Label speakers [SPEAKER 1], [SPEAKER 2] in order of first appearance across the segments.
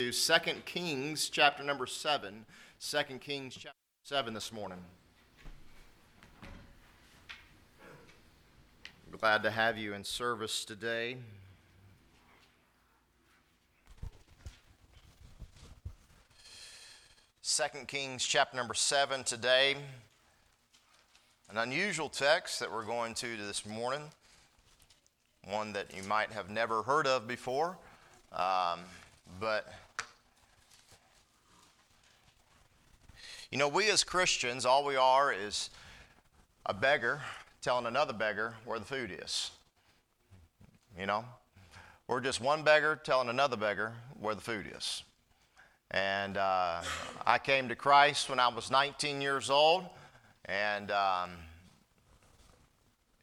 [SPEAKER 1] to 2 Kings chapter number 7. 2 Kings chapter 7 this morning. Glad to have you in service today. Second Kings chapter number 7 today. An unusual text that we're going to this morning, one that you might have never heard of before. Um, but You know, we as Christians, all we are is a beggar telling another beggar where the food is. You know? We're just one beggar telling another beggar where the food is. And uh, I came to Christ when I was 19 years old, and um,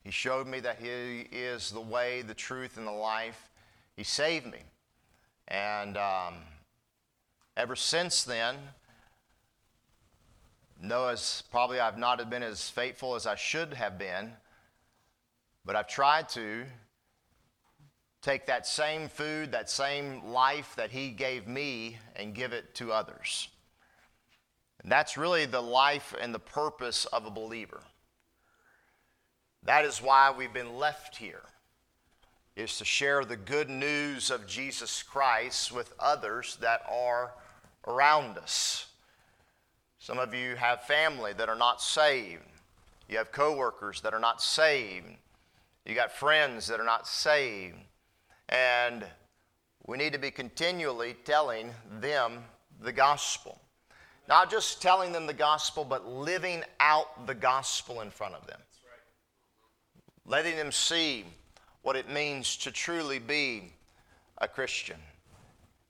[SPEAKER 1] He showed me that He is the way, the truth, and the life. He saved me. And um, ever since then, Noah's probably I've not been as faithful as I should have been, but I've tried to take that same food, that same life that He gave me, and give it to others. And that's really the life and the purpose of a believer. That is why we've been left here, is to share the good news of Jesus Christ with others that are around us. Some of you have family that are not saved. You have coworkers that are not saved. You got friends that are not saved. And we need to be continually telling them the gospel. Not just telling them the gospel, but living out the gospel in front of them. Letting them see what it means to truly be a Christian.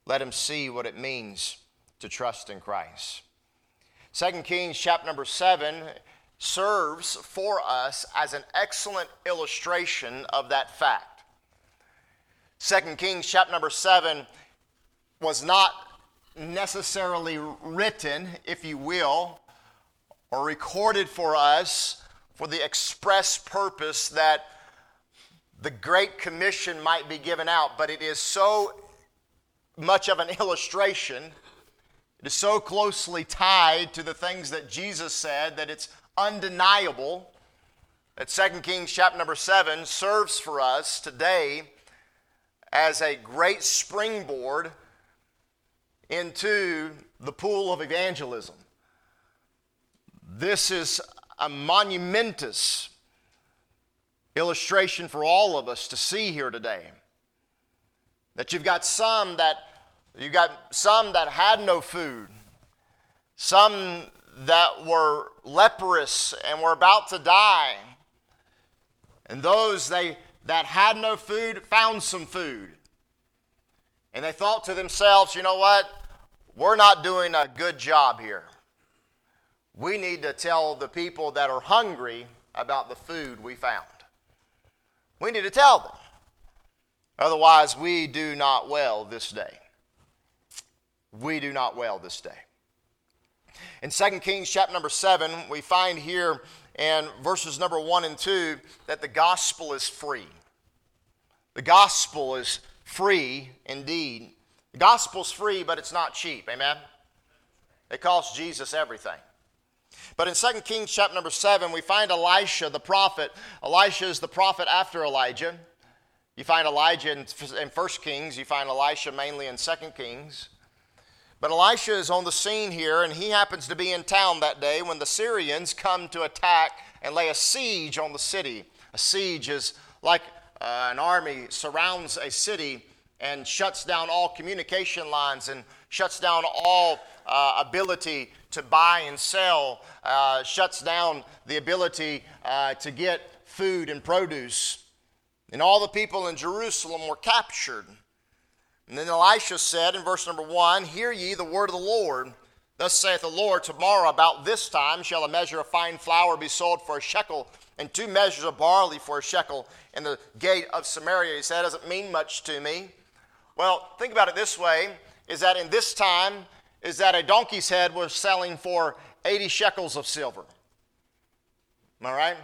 [SPEAKER 1] Let them see what it means to trust in Christ. 2 Kings chapter number 7 serves for us as an excellent illustration of that fact. 2 Kings chapter number 7 was not necessarily written, if you will, or recorded for us for the express purpose that the Great Commission might be given out, but it is so much of an illustration it is so closely tied to the things that Jesus said that it's undeniable that 2 Kings chapter number 7 serves for us today as a great springboard into the pool of evangelism. This is a monumentous illustration for all of us to see here today. That you've got some that you got some that had no food, some that were leprous and were about to die. And those they, that had no food found some food. And they thought to themselves, you know what? We're not doing a good job here. We need to tell the people that are hungry about the food we found. We need to tell them. Otherwise, we do not well this day we do not well this day. In 2 Kings chapter number 7, we find here in verses number 1 and 2 that the gospel is free. The gospel is free indeed. The gospel's free, but it's not cheap. Amen? It costs Jesus everything. But in 2 Kings chapter number 7, we find Elisha, the prophet. Elisha is the prophet after Elijah. You find Elijah in, in 1 Kings, you find Elisha mainly in 2 Kings. But Elisha is on the scene here, and he happens to be in town that day when the Syrians come to attack and lay a siege on the city. A siege is like uh, an army surrounds a city and shuts down all communication lines and shuts down all uh, ability to buy and sell, uh, shuts down the ability uh, to get food and produce. And all the people in Jerusalem were captured. And then Elisha said in verse number one, Hear ye the word of the Lord. Thus saith the Lord, Tomorrow about this time shall a measure of fine flour be sold for a shekel, and two measures of barley for a shekel in the gate of Samaria. He said, Doesn't mean much to me. Well, think about it this way is that in this time, is that a donkey's head was selling for 80 shekels of silver. I right?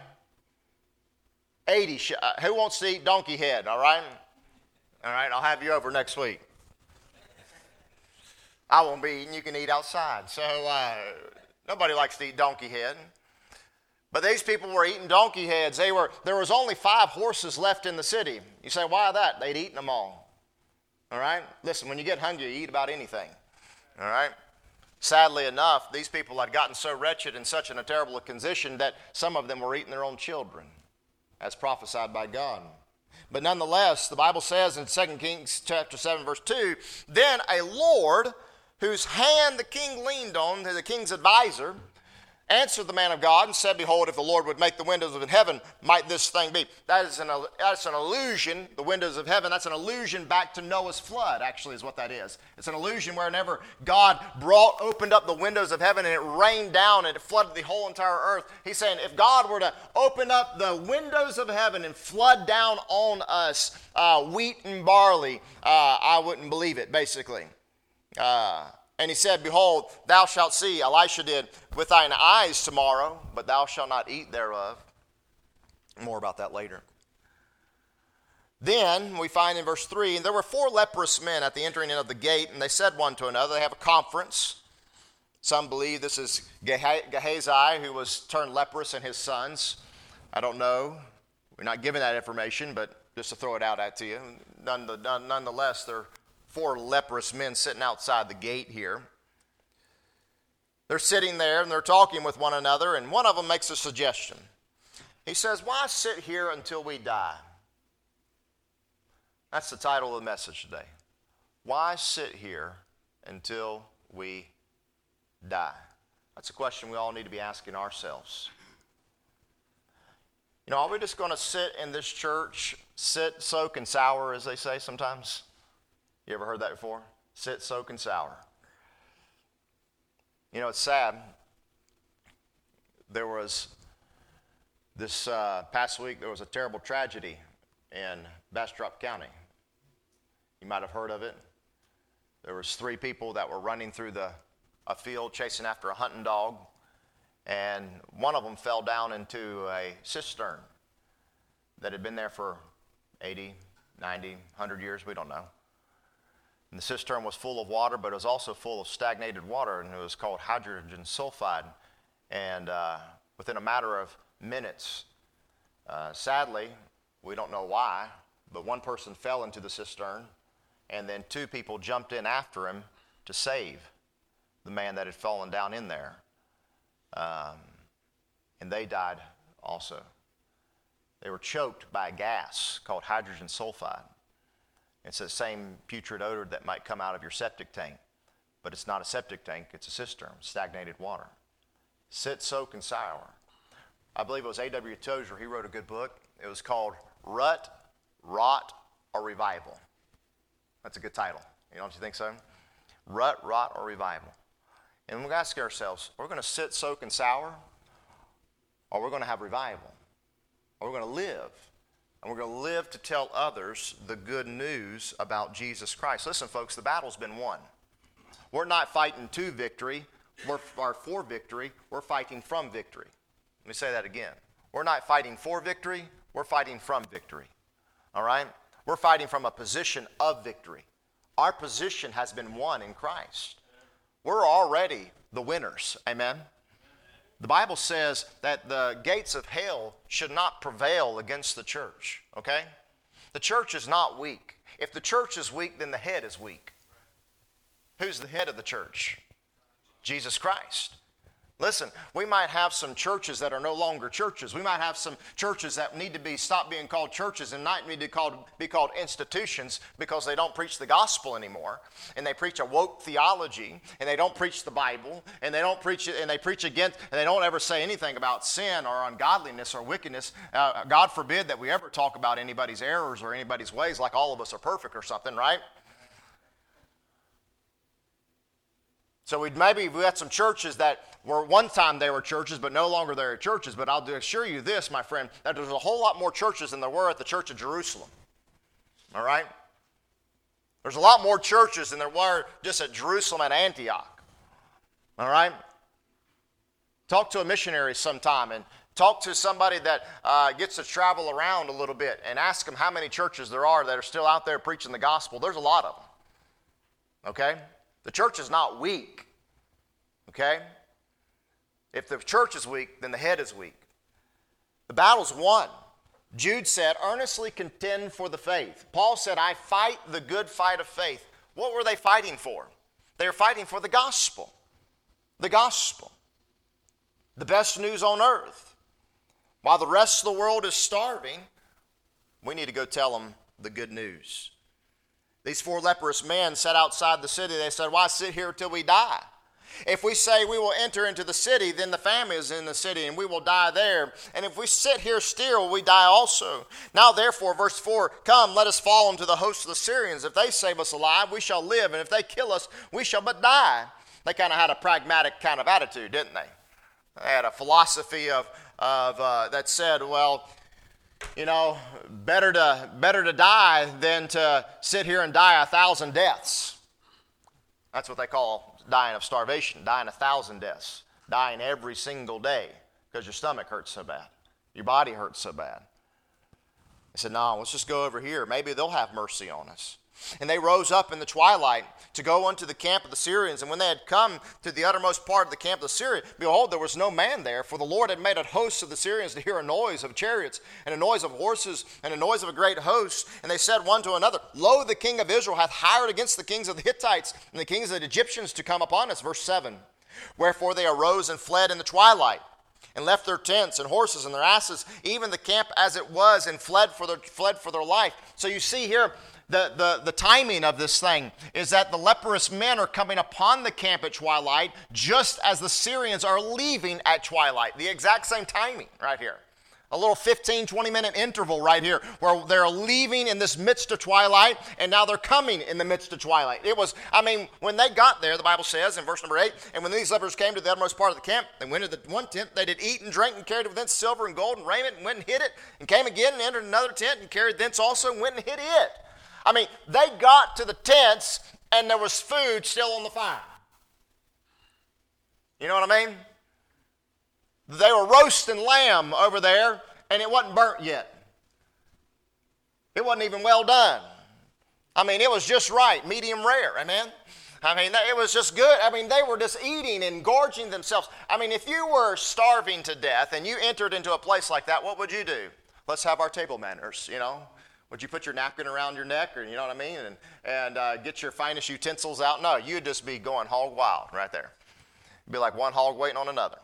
[SPEAKER 1] 80. Uh, who wants to eat donkey head, all right? All right, I'll have you over next week. I won't be eating. You can eat outside. So uh, nobody likes to eat donkey head. But these people were eating donkey heads. They were, there was only five horses left in the city. You say, why that? They'd eaten them all. All right? Listen, when you get hungry, you eat about anything. All right? Sadly enough, these people had gotten so wretched and such in a terrible condition that some of them were eating their own children, as prophesied by God. But nonetheless, the Bible says in 2 Kings chapter 7, verse 2, then a Lord whose hand the king leaned on, the king's advisor, answered the man of God and said, Behold, if the Lord would make the windows of heaven, might this thing be? That is an, that's an the windows of heaven, that's an allusion back to Noah's flood, actually, is what that is. It's an allusion whenever God brought, opened up the windows of heaven and it rained down and it flooded the whole entire earth. He's saying, if God were to open up the windows of heaven and flood down on us uh, wheat and barley, uh, I wouldn't believe it, basically. Uh, and he said, Behold, thou shalt see, Elisha did, with thine eyes tomorrow, but thou shalt not eat thereof. More about that later. Then we find in verse 3 and there were four leprous men at the entering in of the gate, and they said one to another, They have a conference. Some believe this is Gehazi, who was turned leprous, and his sons. I don't know. We're not giving that information, but just to throw it out at you. Nonetheless, they're four leprous men sitting outside the gate here. They're sitting there and they're talking with one another, and one of them makes a suggestion. He says, Why sit here until we die? That's the title of the message today. Why sit here until we die? That's a question we all need to be asking ourselves. You know, are we just going to sit in this church, sit, soak, and sour, as they say sometimes? You ever heard that before? Sit, soak, and sour. You know, it's sad. There was this uh, past week, there was a terrible tragedy in Bastrop County. You might have heard of it. There was three people that were running through the, a field chasing after a hunting dog, and one of them fell down into a cistern that had been there for 80, 90, 100 years, we don't know. And the cistern was full of water, but it was also full of stagnated water, and it was called hydrogen sulfide. And uh, within a matter of minutes, uh, sadly, we don't know why, but one person fell into the cistern, and then two people jumped in after him to save the man that had fallen down in there. Um, and they died also. They were choked by a gas called hydrogen sulfide. It's the same putrid odor that might come out of your septic tank, but it's not a septic tank, it's a cistern, stagnated water. Sit, soak, and sour. I believe it was A.W. Tozer, he wrote a good book. It was called Rut, Rot, or Revival. That's a good title. You don't you think so? Rut, Rot, or Revival. And we ask ourselves, we're going to sit, soak, and sour, or we're going to have revival, or we're going to live and we're going to live to tell others the good news about Jesus Christ. Listen, folks, the battle's been won. We're not fighting to victory, we're for victory, we're fighting from victory. Let me say that again. We're not fighting for victory, we're fighting from victory. All right? We're fighting from a position of victory. Our position has been won in Christ. We're already the winners. Amen? The Bible says that the gates of hell should not prevail against the church, okay? The church is not weak. If the church is weak, then the head is weak. Who's the head of the church? Jesus Christ. Listen, we might have some churches that are no longer churches. We might have some churches that need to be stop being called churches and not need to called, be called institutions because they don't preach the gospel anymore. And they preach a woke theology and they don't preach the Bible and they don't preach and they preach against and they don't ever say anything about sin or ungodliness or wickedness. Uh, God forbid that we ever talk about anybody's errors or anybody's ways like all of us are perfect or something, right? So we maybe we had some churches that were one time they were churches, but no longer they're churches. But I'll assure you this, my friend, that there's a whole lot more churches than there were at the Church of Jerusalem. All right? There's a lot more churches than there were just at Jerusalem and Antioch. All right? Talk to a missionary sometime and talk to somebody that uh, gets to travel around a little bit and ask them how many churches there are that are still out there preaching the gospel. There's a lot of them. Okay? The church is not weak. Okay? If the church is weak, then the head is weak. The battle's won. Jude said, earnestly contend for the faith. Paul said, I fight the good fight of faith. What were they fighting for? They were fighting for the gospel. The gospel. The best news on earth. While the rest of the world is starving, we need to go tell them the good news. These four leprous men sat outside the city. They said, Why sit here till we die? If we say we will enter into the city, then the famine is in the city, and we will die there. And if we sit here still, we die also. Now, therefore, verse 4 Come, let us fall into the host of the Syrians. If they save us alive, we shall live, and if they kill us, we shall but die. They kind of had a pragmatic kind of attitude, didn't they? They had a philosophy of, of uh, that said, well, you know, better to, better to die than to sit here and die a thousand deaths. That's what they call dying of starvation, dying a thousand deaths, dying every single day because your stomach hurts so bad, your body hurts so bad. They said, No, let's just go over here. Maybe they'll have mercy on us. And they rose up in the twilight to go unto the camp of the Syrians. And when they had come to the uttermost part of the camp of the Syrians, behold, there was no man there, for the Lord had made a host of the Syrians to hear a noise of chariots, and a noise of horses, and a noise of a great host. And they said one to another, Lo, the king of Israel hath hired against the kings of the Hittites and the kings of the Egyptians to come upon us. Verse 7. Wherefore they arose and fled in the twilight and left their tents and horses and their asses, even the camp as it was, and fled for their, fled for their life. So you see here, the, the, the timing of this thing is that the leprous men are coming upon the camp at twilight just as the Syrians are leaving at twilight. The exact same timing right here. A little 15, 20 minute interval right here where they're leaving in this midst of twilight and now they're coming in the midst of twilight. It was, I mean, when they got there, the Bible says in verse number 8, and when these lepers came to the uttermost part of the camp, they went into the one tent, they did eat and drink and carried within silver and gold and raiment and went and hid it and came again and entered another tent and carried thence also and went and hid it. I mean, they got to the tents and there was food still on the fire. You know what I mean? They were roasting lamb over there and it wasn't burnt yet. It wasn't even well done. I mean, it was just right, medium rare, amen? I mean, it was just good. I mean, they were just eating and gorging themselves. I mean, if you were starving to death and you entered into a place like that, what would you do? Let's have our table manners, you know? Would you put your napkin around your neck, or you know what I mean, and and uh, get your finest utensils out? No, you'd just be going hog wild right there. It'd be like one hog waiting on another.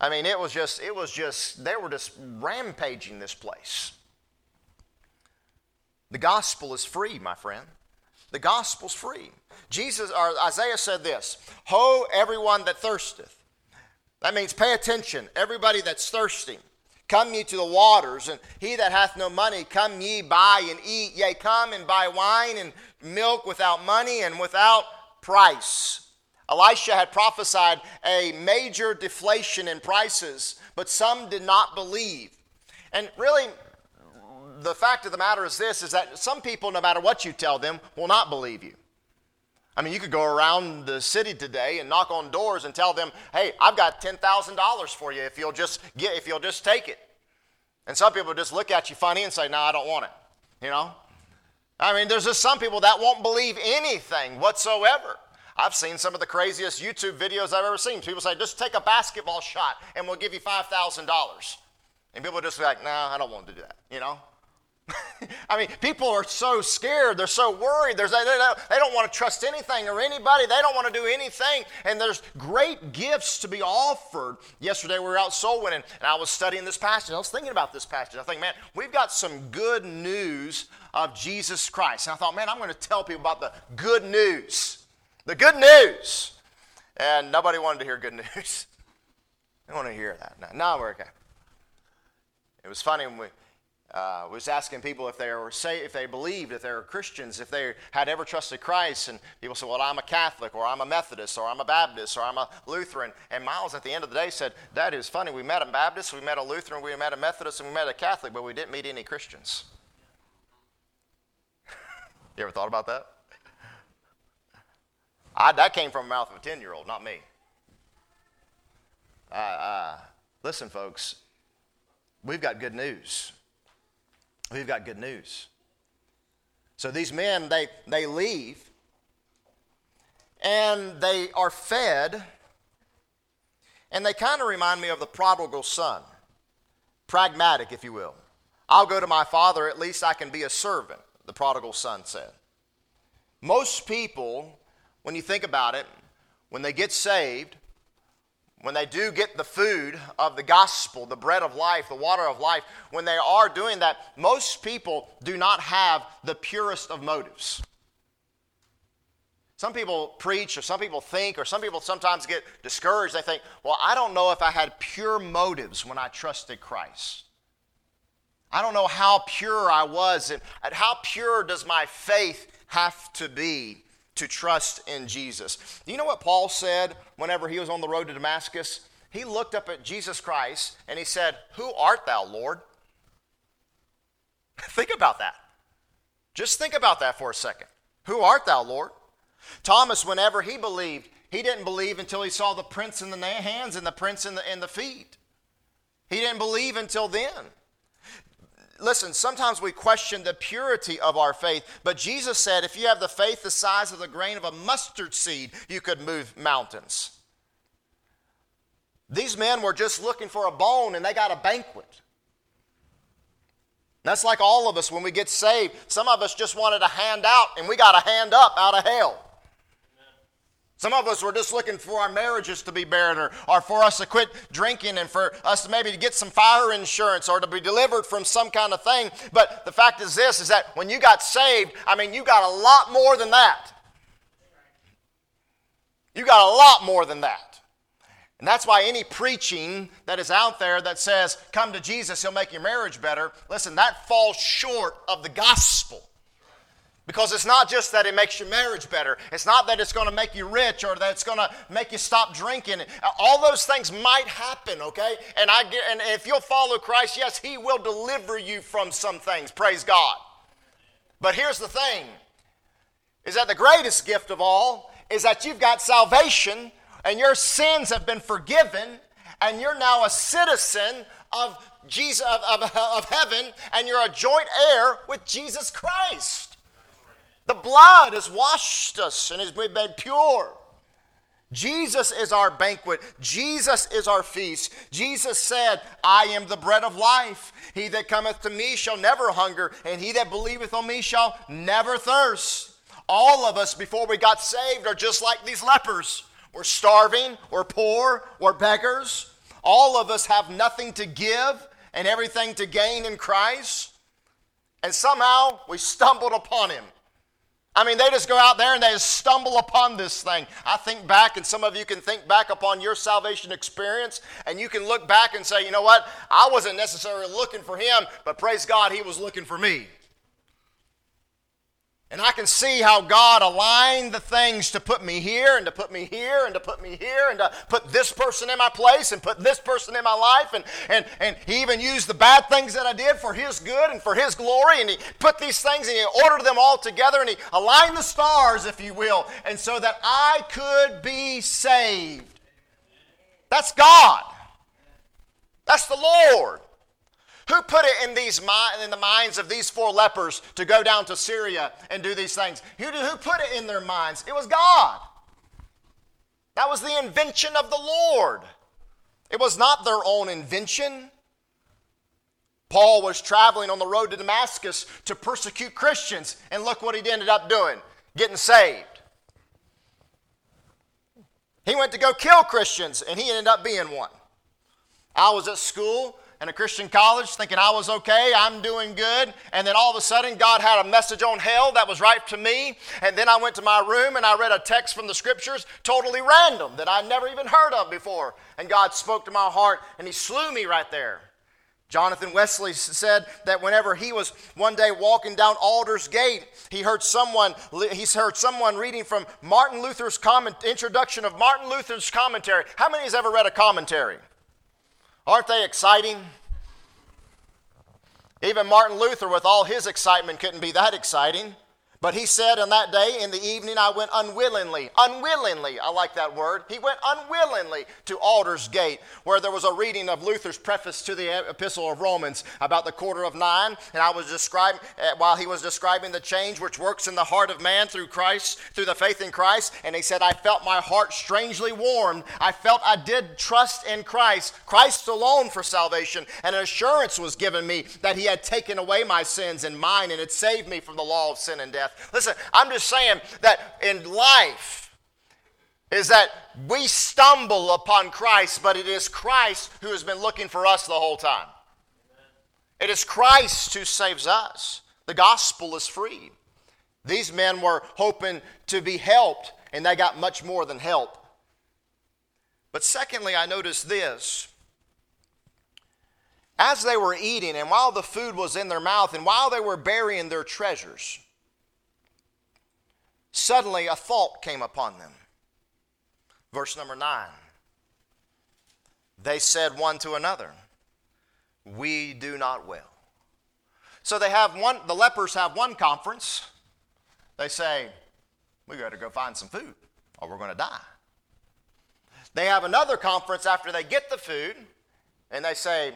[SPEAKER 1] I mean, it was just, it was just, they were just rampaging this place. The gospel is free, my friend. The gospel's free. Jesus or Isaiah said this: "Ho, everyone that thirsteth." That means pay attention. Everybody that's thirsty. Come ye to the waters, and he that hath no money, come ye buy and eat. Yea, come and buy wine and milk without money and without price. Elisha had prophesied a major deflation in prices, but some did not believe. And really, the fact of the matter is this is that some people, no matter what you tell them, will not believe you. I mean, you could go around the city today and knock on doors and tell them, "Hey, I've got ten thousand dollars for you if you'll just get if you'll just take it." And some people just look at you funny and say, "No, I don't want it." You know, I mean, there's just some people that won't believe anything whatsoever. I've seen some of the craziest YouTube videos I've ever seen. People say, "Just take a basketball shot and we'll give you five thousand dollars," and people just like, "No, I don't want to do that." You know. I mean, people are so scared. They're so worried. There's, they, don't, they don't want to trust anything or anybody. They don't want to do anything. And there's great gifts to be offered. Yesterday we were out soul winning, and I was studying this passage. I was thinking about this passage. I think, man, we've got some good news of Jesus Christ. And I thought, man, I'm going to tell people about the good news. The good news. And nobody wanted to hear good news. They want to hear that. No, no, we're okay. It was funny when we uh, was asking people if they were say if they believed if they were Christians, if they had ever trusted Christ, and people said, "Well, I'm a Catholic, or I'm a Methodist, or I'm a Baptist, or I'm a Lutheran." And Miles, at the end of the day, said, "That is funny. We met a Baptist, we met a Lutheran, we met a Methodist, and we met a Catholic, but we didn't meet any Christians." you ever thought about that? I, that came from the mouth of a ten-year-old, not me. Uh, uh, listen, folks, we've got good news we've got good news. So these men, they, they leave. and they are fed, and they kind of remind me of the prodigal son. Pragmatic, if you will. I'll go to my father, at least I can be a servant, the prodigal son said. Most people, when you think about it, when they get saved, when they do get the food of the gospel, the bread of life, the water of life, when they are doing that, most people do not have the purest of motives. Some people preach, or some people think, or some people sometimes get discouraged. They think, well, I don't know if I had pure motives when I trusted Christ. I don't know how pure I was, and how pure does my faith have to be to trust in Jesus? Do you know what Paul said whenever he was on the road to Damascus? He looked up at Jesus Christ and he said, Who art thou, Lord? think about that. Just think about that for a second. Who art thou, Lord? Thomas, whenever he believed, he didn't believe until he saw the prints in the hands and the prints in the, in the feet. He didn't believe until then. Listen, sometimes we question the purity of our faith, but Jesus said if you have the faith the size of the grain of a mustard seed, you could move mountains. These men were just looking for a bone and they got a banquet. That's like all of us when we get saved. Some of us just wanted a hand out and we got a hand up out of hell. Some of us were just looking for our marriages to be better, or for us to quit drinking and for us to maybe to get some fire insurance or to be delivered from some kind of thing. But the fact is this is that when you got saved, I mean you got a lot more than that. You got a lot more than that. And that's why any preaching that is out there that says, come to Jesus, he'll make your marriage better, listen, that falls short of the gospel. Because it's not just that it makes your marriage better. It's not that it's going to make you rich or that it's going to make you stop drinking. All those things might happen, okay? And I get, and if you'll follow Christ, yes, he will deliver you from some things. Praise God. But here's the thing is that the greatest gift of all is that you've got salvation and your sins have been forgiven and you're now a citizen of Jesus of, of, of heaven and you're a joint heir with Jesus Christ. The blood has washed us and has been made pure. Jesus is our banquet. Jesus is our feast. Jesus said, I am the bread of life. He that cometh to me shall never hunger, and he that believeth on me shall never thirst. All of us, before we got saved, are just like these lepers. We're starving, we're poor, we're beggars. All of us have nothing to give and everything to gain in Christ. And somehow we stumbled upon him. I mean, they just go out there and they just stumble upon this thing. I think back, and some of you can think back upon your salvation experience, and you can look back and say, you know what? I wasn't necessarily looking for him, but praise God, he was looking for me. And I can see how God aligned the things to put me here and to put me here and to put me here and to put this person in my place and put this person in my life. And, and, and He even used the bad things that I did for His good and for His glory. And He put these things and He ordered them all together and He aligned the stars, if you will, and so that I could be saved. That's God. That's the Lord. Who put it in, these, in the minds of these four lepers to go down to Syria and do these things? Who, who put it in their minds? It was God. That was the invention of the Lord. It was not their own invention. Paul was traveling on the road to Damascus to persecute Christians, and look what he ended up doing getting saved. He went to go kill Christians, and he ended up being one. I was at school in a Christian college thinking I was okay, I'm doing good, and then all of a sudden God had a message on hell that was right to me, and then I went to my room and I read a text from the scriptures, totally random, that I'd never even heard of before, and God spoke to my heart and He slew me right there. Jonathan Wesley said that whenever he was one day walking down Aldersgate, he heard someone he heard someone reading from Martin Luther's comment, introduction of Martin Luther's commentary. How many has ever read a commentary? Aren't they exciting? Even Martin Luther, with all his excitement, couldn't be that exciting. But he said on that day in the evening, I went unwillingly, unwillingly, I like that word. He went unwillingly to Aldersgate, where there was a reading of Luther's preface to the Epistle of Romans about the quarter of nine. And I was describing, uh, while he was describing the change which works in the heart of man through Christ, through the faith in Christ. And he said, I felt my heart strangely warmed. I felt I did trust in Christ, Christ alone for salvation. And an assurance was given me that he had taken away my sins and mine and had saved me from the law of sin and death. Listen, I'm just saying that in life is that we stumble upon Christ, but it is Christ who has been looking for us the whole time. It is Christ who saves us. The gospel is free. These men were hoping to be helped, and they got much more than help. But secondly, I noticed this. As they were eating, and while the food was in their mouth, and while they were burying their treasures, Suddenly, a thought came upon them. Verse number nine. They said one to another, We do not well. So they have one, the lepers have one conference. They say, We got to go find some food or we're going to die. They have another conference after they get the food and they say,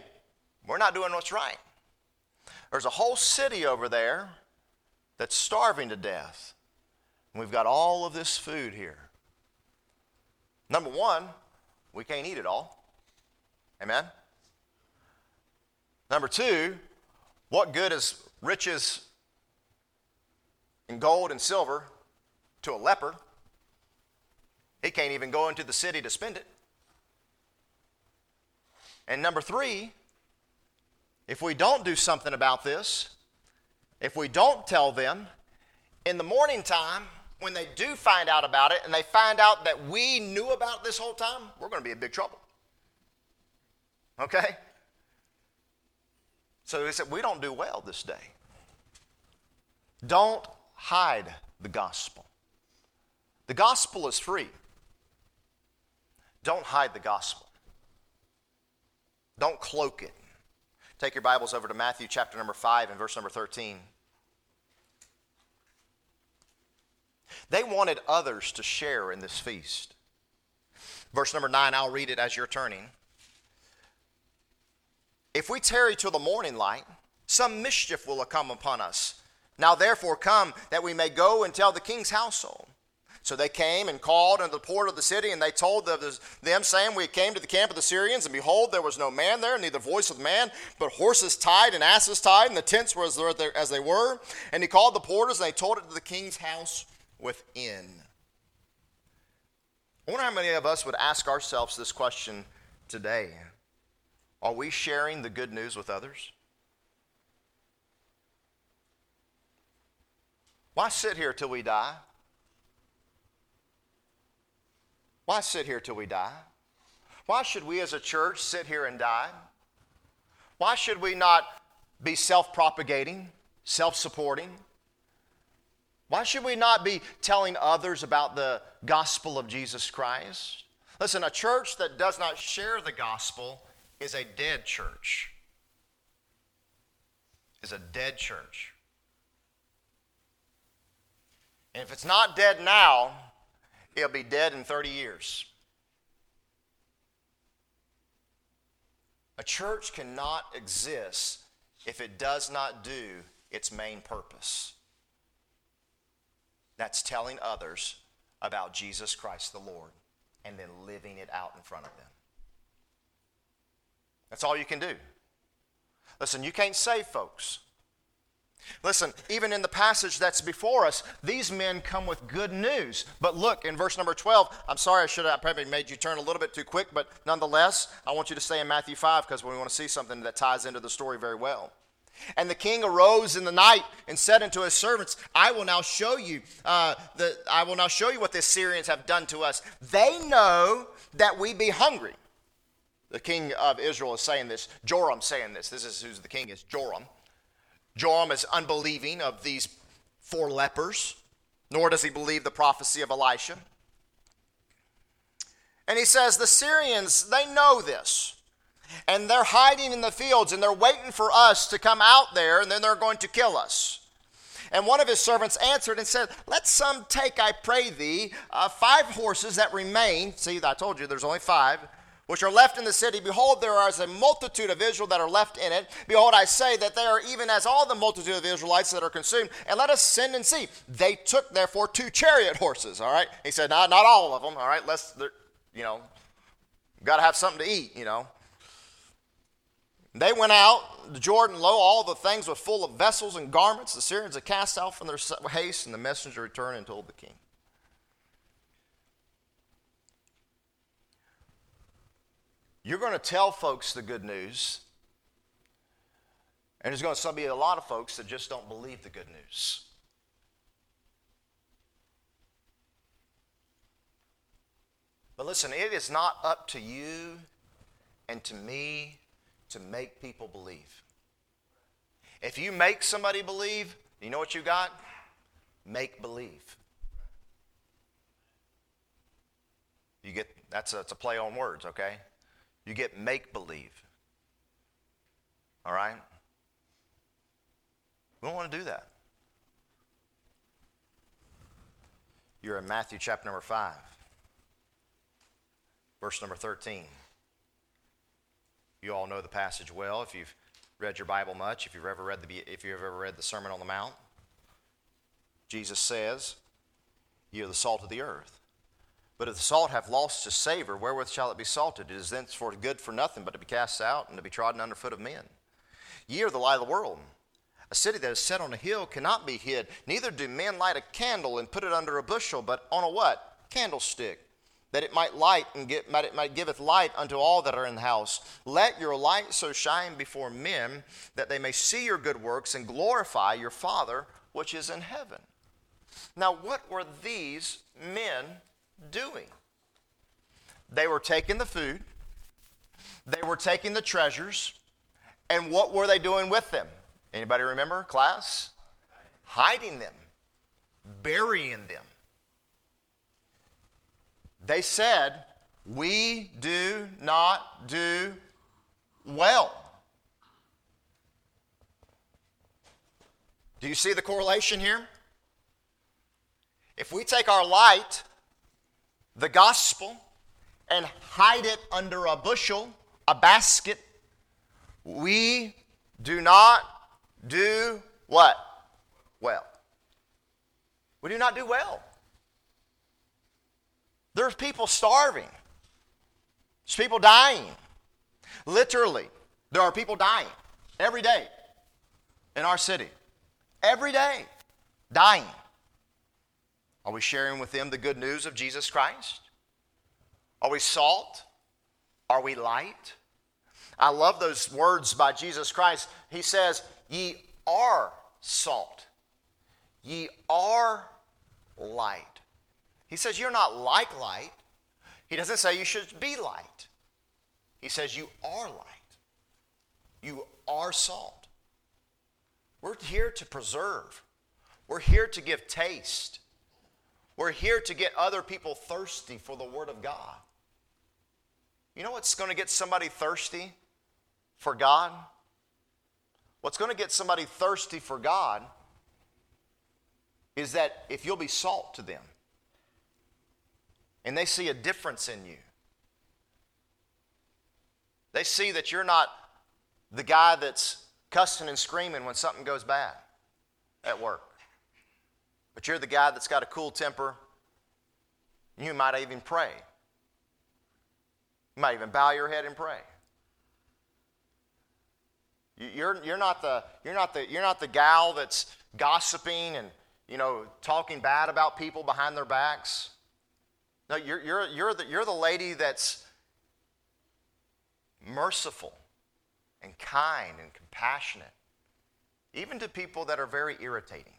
[SPEAKER 1] We're not doing what's right. There's a whole city over there that's starving to death. We've got all of this food here. Number one, we can't eat it all. Amen? Number two, what good is riches in gold and silver to a leper? He can't even go into the city to spend it. And number three, if we don't do something about this, if we don't tell them, in the morning time, when they do find out about it and they find out that we knew about this whole time, we're going to be in big trouble. Okay? So he said, We don't do well this day. Don't hide the gospel. The gospel is free. Don't hide the gospel. Don't cloak it. Take your Bibles over to Matthew chapter number 5 and verse number 13. They wanted others to share in this feast. Verse number 9, I'll read it as you're turning. If we tarry till the morning light, some mischief will come upon us. Now therefore come, that we may go and tell the king's household. So they came and called unto the port of the city, and they told them, saying, We came to the camp of the Syrians, and behold, there was no man there, neither voice of man, but horses tied and asses tied, and the tents were as they were. And he called the porters, and they told it to the king's house within. I wonder how many of us would ask ourselves this question today Are we sharing the good news with others? Why sit here till we die? Why sit here till we die? Why should we as a church sit here and die? Why should we not be self propagating, self supporting? Why should we not be telling others about the gospel of Jesus Christ? Listen, a church that does not share the gospel is a dead church. Is a dead church. And if it's not dead now, it'll be dead in 30 years. A church cannot exist if it does not do its main purpose. That's telling others about Jesus Christ the Lord and then living it out in front of them. That's all you can do. Listen, you can't save folks. Listen, even in the passage that's before us, these men come with good news. But look, in verse number 12, I'm sorry I should have probably made you turn a little bit too quick, but nonetheless, I want you to stay in Matthew 5 because we want to see something that ties into the story very well. And the king arose in the night and said unto his servants, I will now show you, uh, the, I will now show you what the Assyrians have done to us. They know that we be hungry. The king of Israel is saying this. Joram saying this. This is who the king is, Joram. Joram is unbelieving of these four lepers, nor does he believe the prophecy of Elisha. And he says, The Syrians, they know this. And they're hiding in the fields and they're waiting for us to come out there and then they're going to kill us. And one of his servants answered and said, Let some take, I pray thee, uh, five horses that remain. See, I told you there's only five which are left in the city. Behold, there is a multitude of Israel that are left in it. Behold, I say that they are even as all the multitude of Israelites that are consumed. And let us send and see. They took, therefore, two chariot horses. All right. He said, not, not all of them. All right. Let's, you know, got to have something to eat, you know. They went out, the Jordan, lo, all the things were full of vessels and garments. The Syrians had cast out from their haste, and the messenger returned and told the king. You're going to tell folks the good news, and there's going to be a lot of folks that just don't believe the good news. But listen, it is not up to you and to me to make people believe. If you make somebody believe, you know what you got? Make believe. You get that's a, a play on words, okay? You get make believe. All right? We don't want to do that. You're in Matthew chapter number 5, verse number 13. You all know the passage well if you've read your Bible much, if you've ever read the, if you've ever read the Sermon on the Mount. Jesus says, You are the salt of the earth. But if the salt have lost its savor, wherewith shall it be salted? It is thenceforth good for nothing but to be cast out and to be trodden under foot of men. Ye are the light of the world. A city that is set on a hill cannot be hid. Neither do men light a candle and put it under a bushel, but on a what? Candlestick, that it might light and get, might, it might giveth light unto all that are in the house. Let your light so shine before men that they may see your good works and glorify your Father which is in heaven. Now, what were these men doing? They were taking the food, they were taking the treasures, and what were they doing with them? Anybody remember, class? Hiding them, burying them. They said, We do not do well. Do you see the correlation here? If we take our light the gospel and hide it under a bushel, a basket, we do not do what? Well. We do not do well. There's people starving. There's people dying. Literally, there are people dying every day in our city. Every day, dying. Are we sharing with them the good news of Jesus Christ? Are we salt? Are we light? I love those words by Jesus Christ. He says, Ye are salt. Ye are light. He says, You're not like light. He doesn't say you should be light. He says, You are light. You are salt. We're here to preserve, we're here to give taste. We're here to get other people thirsty for the Word of God. You know what's going to get somebody thirsty for God? What's going to get somebody thirsty for God is that if you'll be salt to them and they see a difference in you, they see that you're not the guy that's cussing and screaming when something goes bad at work but you're the guy that's got a cool temper. You might even pray. You might even bow your head and pray. You're, you're, not the, you're, not the, you're not the gal that's gossiping and you know, talking bad about people behind their backs. No, you're, you're, you're, the, you're the lady that's merciful and kind and compassionate, even to people that are very irritating.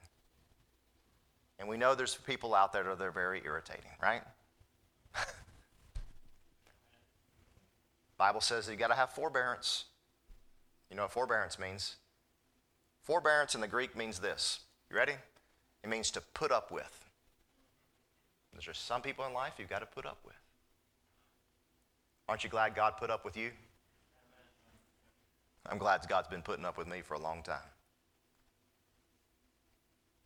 [SPEAKER 1] And we know there's people out there that are very irritating, right? Bible says that you got to have forbearance. You know what forbearance means? Forbearance in the Greek means this. You ready? It means to put up with. There's just some people in life you've got to put up with. Aren't you glad God put up with you? I'm glad God's been putting up with me for a long time.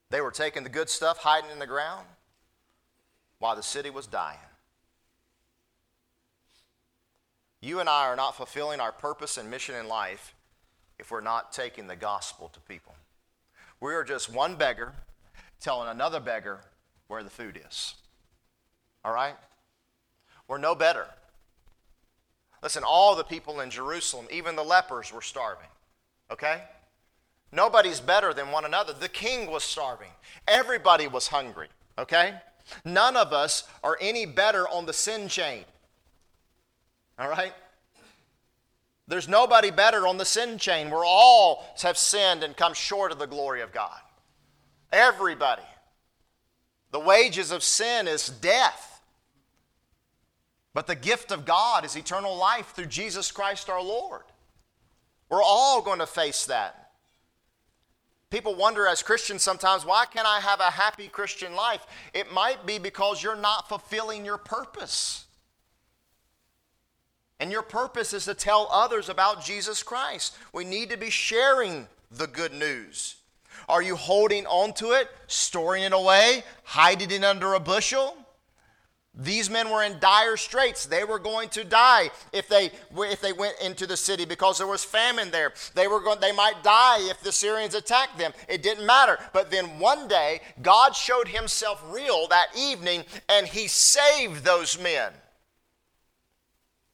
[SPEAKER 1] They were taking the good stuff, hiding in the ground, while the city was dying. You and I are not fulfilling our purpose and mission in life if we're not taking the gospel to people. We are just one beggar telling another beggar where the food is. All right? We're no better. Listen, all the people in Jerusalem, even the lepers, were starving. Okay? Nobody's better than one another. The king was starving, everybody was hungry. Okay? None of us are any better on the sin chain. All right? There's nobody better on the sin chain. We're all have sinned and come short of the glory of God. Everybody. The wages of sin is death. But the gift of God is eternal life through Jesus Christ our Lord. We're all going to face that. People wonder as Christians sometimes, why can't I have a happy Christian life? It might be because you're not fulfilling your purpose. And your purpose is to tell others about Jesus Christ. We need to be sharing the good news. Are you holding on to it, storing it away, hiding it under a bushel? These men were in dire straits. They were going to die if they, if they went into the city because there was famine there. They, were going, they might die if the Syrians attacked them. It didn't matter. But then one day, God showed himself real that evening and he saved those men.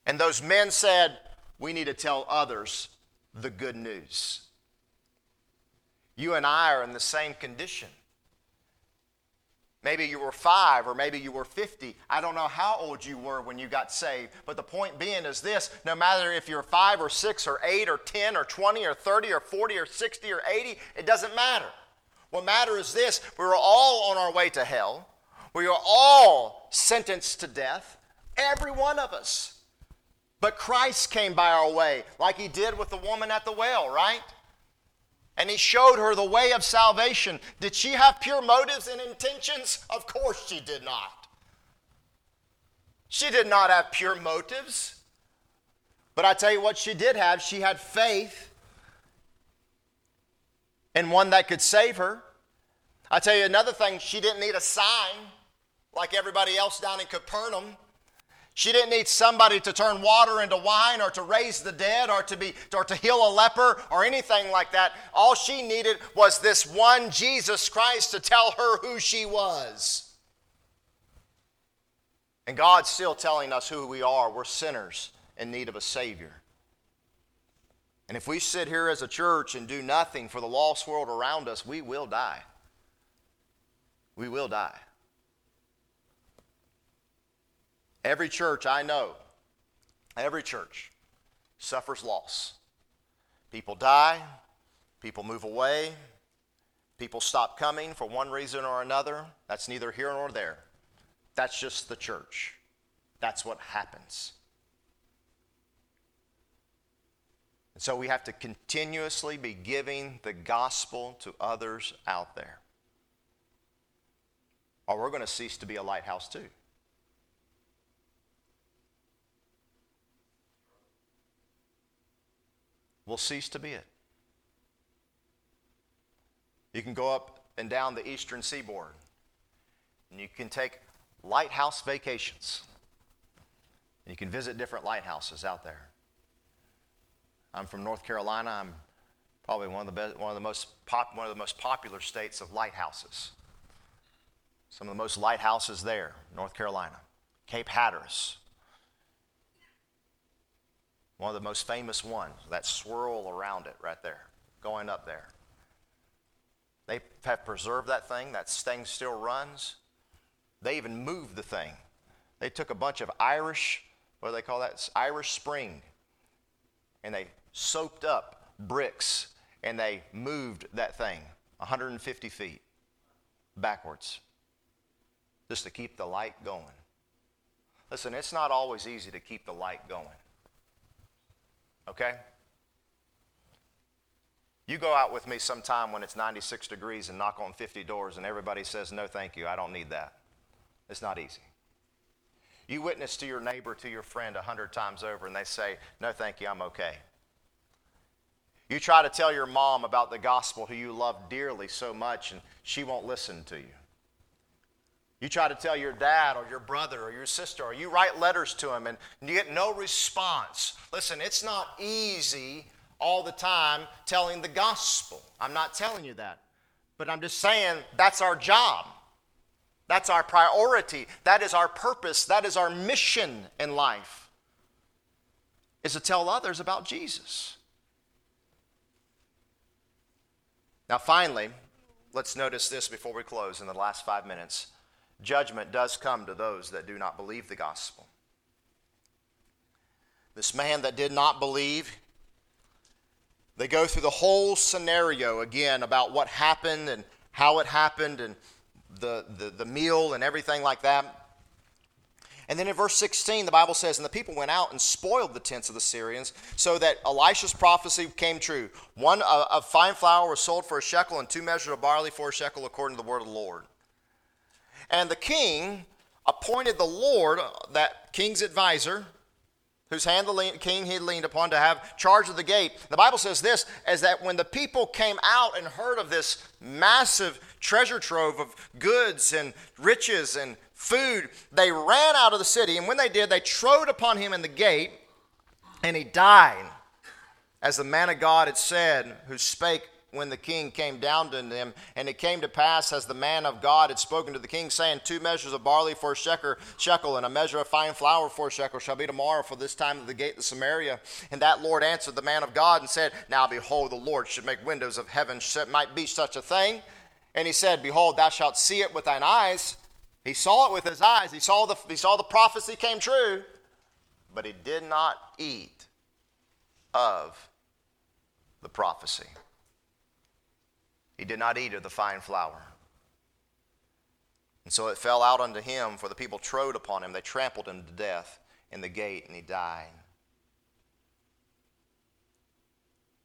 [SPEAKER 1] And those men said, We need to tell others the good news. You and I are in the same condition. Maybe you were five or maybe you were 50. I don't know how old you were when you got saved. But the point being is this no matter if you're five or six or eight or 10 or 20 or 30 or 40 or 60 or 80, it doesn't matter. What matters is this we were all on our way to hell. We are all sentenced to death, every one of us. But Christ came by our way, like he did with the woman at the well, right? And he showed her the way of salvation. Did she have pure motives and intentions? Of course she did not. She did not have pure motives. But I tell you what, she did have. She had faith in one that could save her. I tell you another thing, she didn't need a sign like everybody else down in Capernaum. She didn't need somebody to turn water into wine or to raise the dead or to, be, or to heal a leper or anything like that. All she needed was this one Jesus Christ to tell her who she was. And God's still telling us who we are. We're sinners in need of a Savior. And if we sit here as a church and do nothing for the lost world around us, we will die. We will die. Every church I know, every church suffers loss. People die, people move away, people stop coming for one reason or another. That's neither here nor there. That's just the church. That's what happens. And so we have to continuously be giving the gospel to others out there. Or we're going to cease to be a lighthouse too. Will cease to be it. You can go up and down the eastern seaboard, and you can take lighthouse vacations. You can visit different lighthouses out there. I'm from North Carolina. I'm probably one of the best, one of the most pop, one of the most popular states of lighthouses. Some of the most lighthouses there, North Carolina. Cape Hatteras, one of the most famous ones, that swirl around it right there, going up there. They have preserved that thing. That thing still runs. They even moved the thing. They took a bunch of Irish, what do they call that? It's Irish spring. And they soaked up bricks and they moved that thing 150 feet backwards just to keep the light going. Listen, it's not always easy to keep the light going. Okay? You go out with me sometime when it's 96 degrees and knock on 50 doors and everybody says, No, thank you, I don't need that. It's not easy. You witness to your neighbor, to your friend a hundred times over, and they say, No, thank you, I'm okay. You try to tell your mom about the gospel who you love dearly so much, and she won't listen to you. You try to tell your dad or your brother or your sister, or you write letters to them and you get no response. Listen, it's not easy all the time telling the gospel. I'm not telling you that. But I'm just saying that's our job. That's our priority. That is our purpose. That is our mission in life. Is to tell others about Jesus. Now, finally, let's notice this before we close in the last five minutes. Judgment does come to those that do not believe the gospel. This man that did not believe, they go through the whole scenario again about what happened and how it happened and the, the, the meal and everything like that. And then in verse 16, the Bible says, And the people went out and spoiled the tents of the Syrians, so that Elisha's prophecy came true. One of fine flour was sold for a shekel, and two measures of barley for a shekel, according to the word of the Lord. And the king appointed the Lord, uh, that king's advisor, whose hand the king had leaned upon to have charge of the gate. The Bible says this is that when the people came out and heard of this massive treasure trove of goods and riches and food, they ran out of the city, and when they did, they trode upon him in the gate, and he died, as the man of God had said, who spake when the king came down to them. And it came to pass, as the man of God had spoken to the king, saying, Two measures of barley for a shekel, and a measure of fine flour for a shekel shall be tomorrow for this time of the gate of Samaria. And that Lord answered the man of God and said, Now behold, the Lord should make windows of heaven, might be such a thing. And he said, Behold, thou shalt see it with thine eyes, he saw it with his eyes. He saw the, he saw the prophecy came true, but he did not eat of the prophecy. He did not eat of the fine flour. And so it fell out unto him, for the people trode upon him. They trampled him to death in the gate, and he died.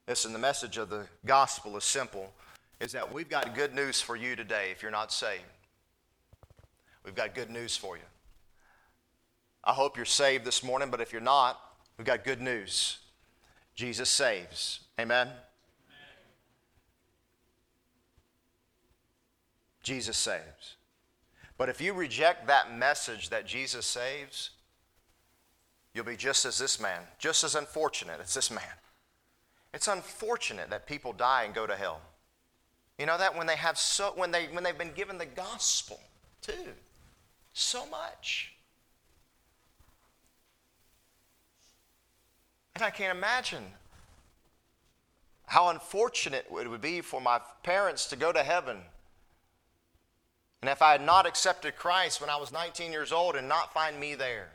[SPEAKER 1] Listen, the message of the gospel is simple is that we've got good news for you today if you're not saved we've got good news for you. I hope you're saved this morning, but if you're not, we've got good news. Jesus saves. Amen? Jesus saves. But if you reject that message that Jesus saves, you'll be just as this man, just as unfortunate as this man. It's unfortunate that people die and go to hell. You know that when they have so when they when they've been given the gospel too so much. And I can't imagine how unfortunate it would be for my parents to go to heaven. And if I had not accepted Christ when I was 19 years old and not find me there,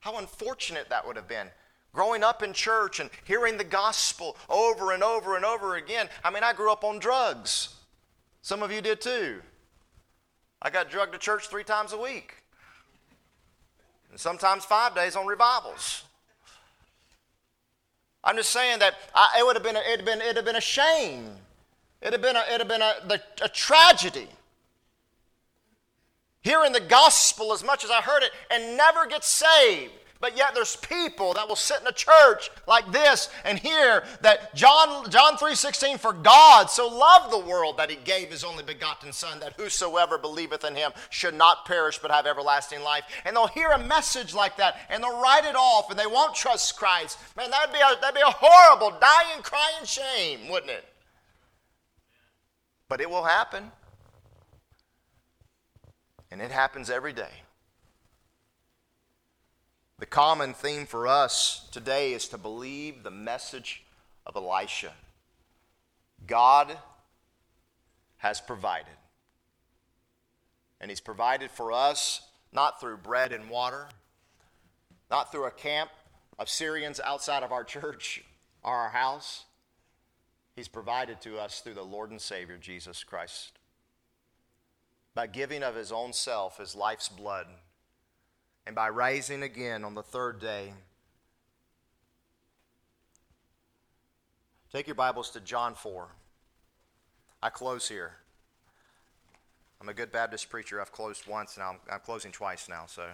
[SPEAKER 1] how unfortunate that would have been. Growing up in church and hearing the gospel over and over and over again. I mean, I grew up on drugs. Some of you did too. I got drugged to church three times a week, and sometimes five days on revivals. I'm just saying that I, it would have been a, it'd been it'd have been a shame. It'd have been a, it'd have been a, the, a tragedy. Hearing the gospel as much as I heard it and never get saved. But yet there's people that will sit in a church like this and hear that John, John 3.16, for God so loved the world that he gave his only begotten Son, that whosoever believeth in him should not perish but have everlasting life. And they'll hear a message like that and they'll write it off and they won't trust Christ. Man, that'd be a, that'd be a horrible dying, crying shame, wouldn't it? But it will happen. And it happens every day. The common theme for us today is to believe the message of Elisha. God has provided. And He's provided for us not through bread and water, not through a camp of Syrians outside of our church or our house. He's provided to us through the Lord and Savior, Jesus Christ. By giving of His own self, His life's blood and by rising again on the third day. Take your Bibles to John 4. I close here. I'm a good Baptist preacher. I've closed once, and I'm, I'm closing twice now, so.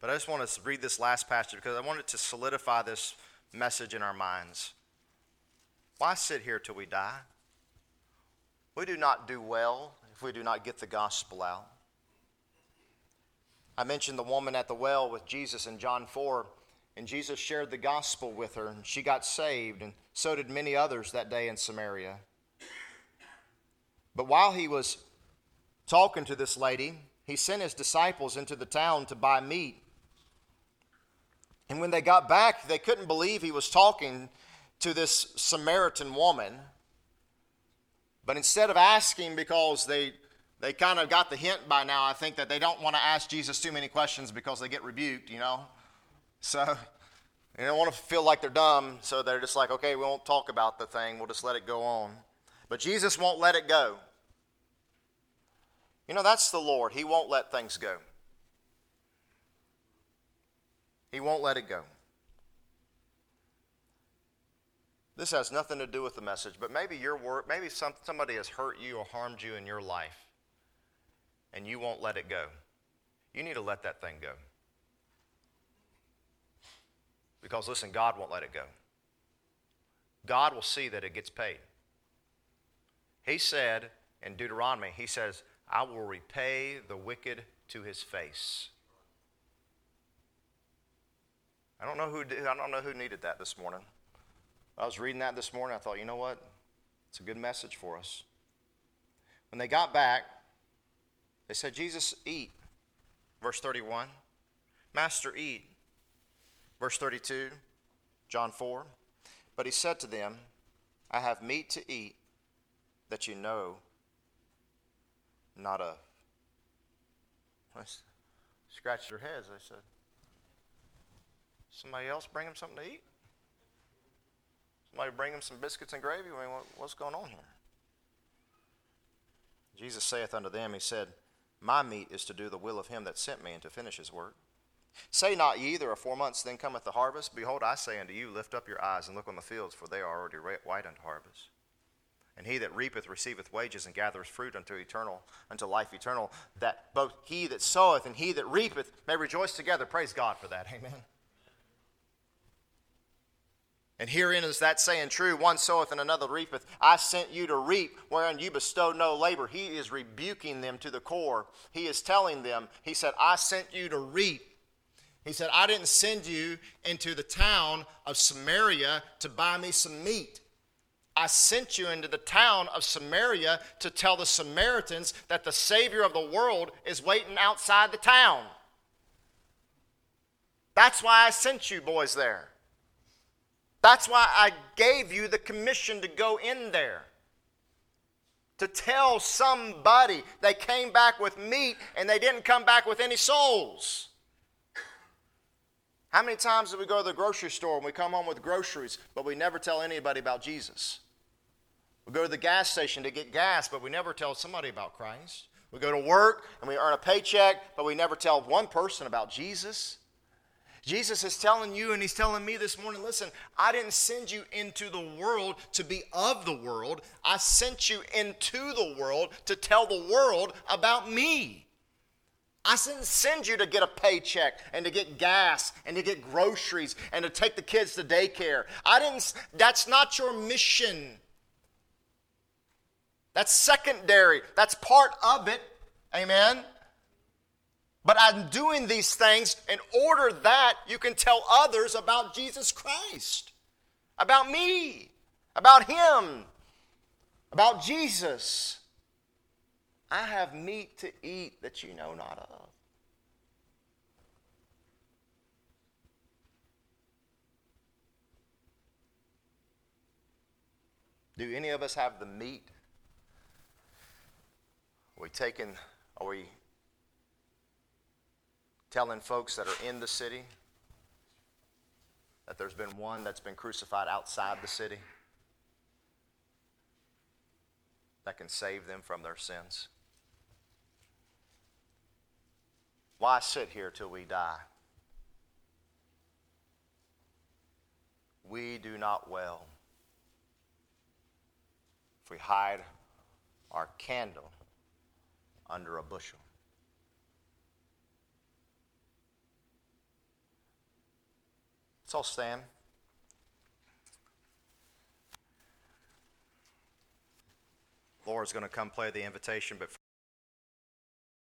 [SPEAKER 1] But I just want to read this last passage because I want it to solidify this message in our minds. Why sit here till we die? We do not do well if we do not get the gospel out. I mentioned the woman at the well with Jesus in John 4, and Jesus shared the gospel with her, and she got saved, and so did many others that day in Samaria. But while he was talking to this lady, he sent his disciples into the town to buy meat. And when they got back, they couldn't believe he was talking to this Samaritan woman. But instead of asking, because they, they kind of got the hint by now, I think that they don't want to ask Jesus too many questions because they get rebuked, you know? So they don't want to feel like they're dumb, so they're just like, okay, we won't talk about the thing, we'll just let it go on. But Jesus won't let it go. You know, that's the Lord. He won't let things go. He won't let it go. This has nothing to do with the message, but maybe your work, maybe some, somebody has hurt you or harmed you in your life, and you won't let it go. You need to let that thing go. Because listen, God won't let it go. God will see that it gets paid. He said in Deuteronomy, He says, I will repay the wicked to his face. I don't know who did, I don't know who needed that this morning. I was reading that this morning. I thought, you know what? It's a good message for us. When they got back, they said, Jesus, eat. Verse 31. Master, eat. Verse 32, John 4. But he said to them, I have meat to eat that you know not of. Scratched their heads. I said, Somebody else bring him something to eat? Somebody bring him some biscuits and gravy? I mean, what, what's going on here? Jesus saith unto them, He said, My meat is to do the will of him that sent me and to finish his work. Say not ye, there are four months, then cometh the harvest. Behold, I say unto you, lift up your eyes and look on the fields, for they are already white unto harvest. And he that reapeth receiveth wages and gathereth fruit unto eternal, unto life eternal, that both he that soweth and he that reapeth may rejoice together. Praise God for that. Amen. And herein is that saying true one soweth and another reapeth. I sent you to reap, wherein you bestow no labor. He is rebuking them to the core. He is telling them, He said, I sent you to reap. He said, I didn't send you into the town of Samaria to buy me some meat. I sent you into the town of Samaria to tell the Samaritans that the Savior of the world is waiting outside the town. That's why I sent you boys there. That's why I gave you the commission to go in there. To tell somebody they came back with meat and they didn't come back with any souls. How many times do we go to the grocery store and we come home with groceries, but we never tell anybody about Jesus? We go to the gas station to get gas, but we never tell somebody about Christ. We go to work and we earn a paycheck, but we never tell one person about Jesus. Jesus is telling you and he's telling me this morning listen, I didn't send you into the world to be of the world. I sent you into the world to tell the world about me. I didn't send you to get a paycheck and to get gas and to get groceries and to take the kids to daycare. I didn't that's not your mission. That's secondary. That's part of it. Amen. But I'm doing these things in order that you can tell others about Jesus Christ, about me, about Him, about Jesus. I have meat to eat that you know not of. Do any of us have the meat? Are we taking, are we telling folks that are in the city that there's been one that's been crucified outside the city that can save them from their sins? Why sit here till we die? We do not well if we hide our candle under a bushel. Let's all stand. Laura's going to come play the invitation, but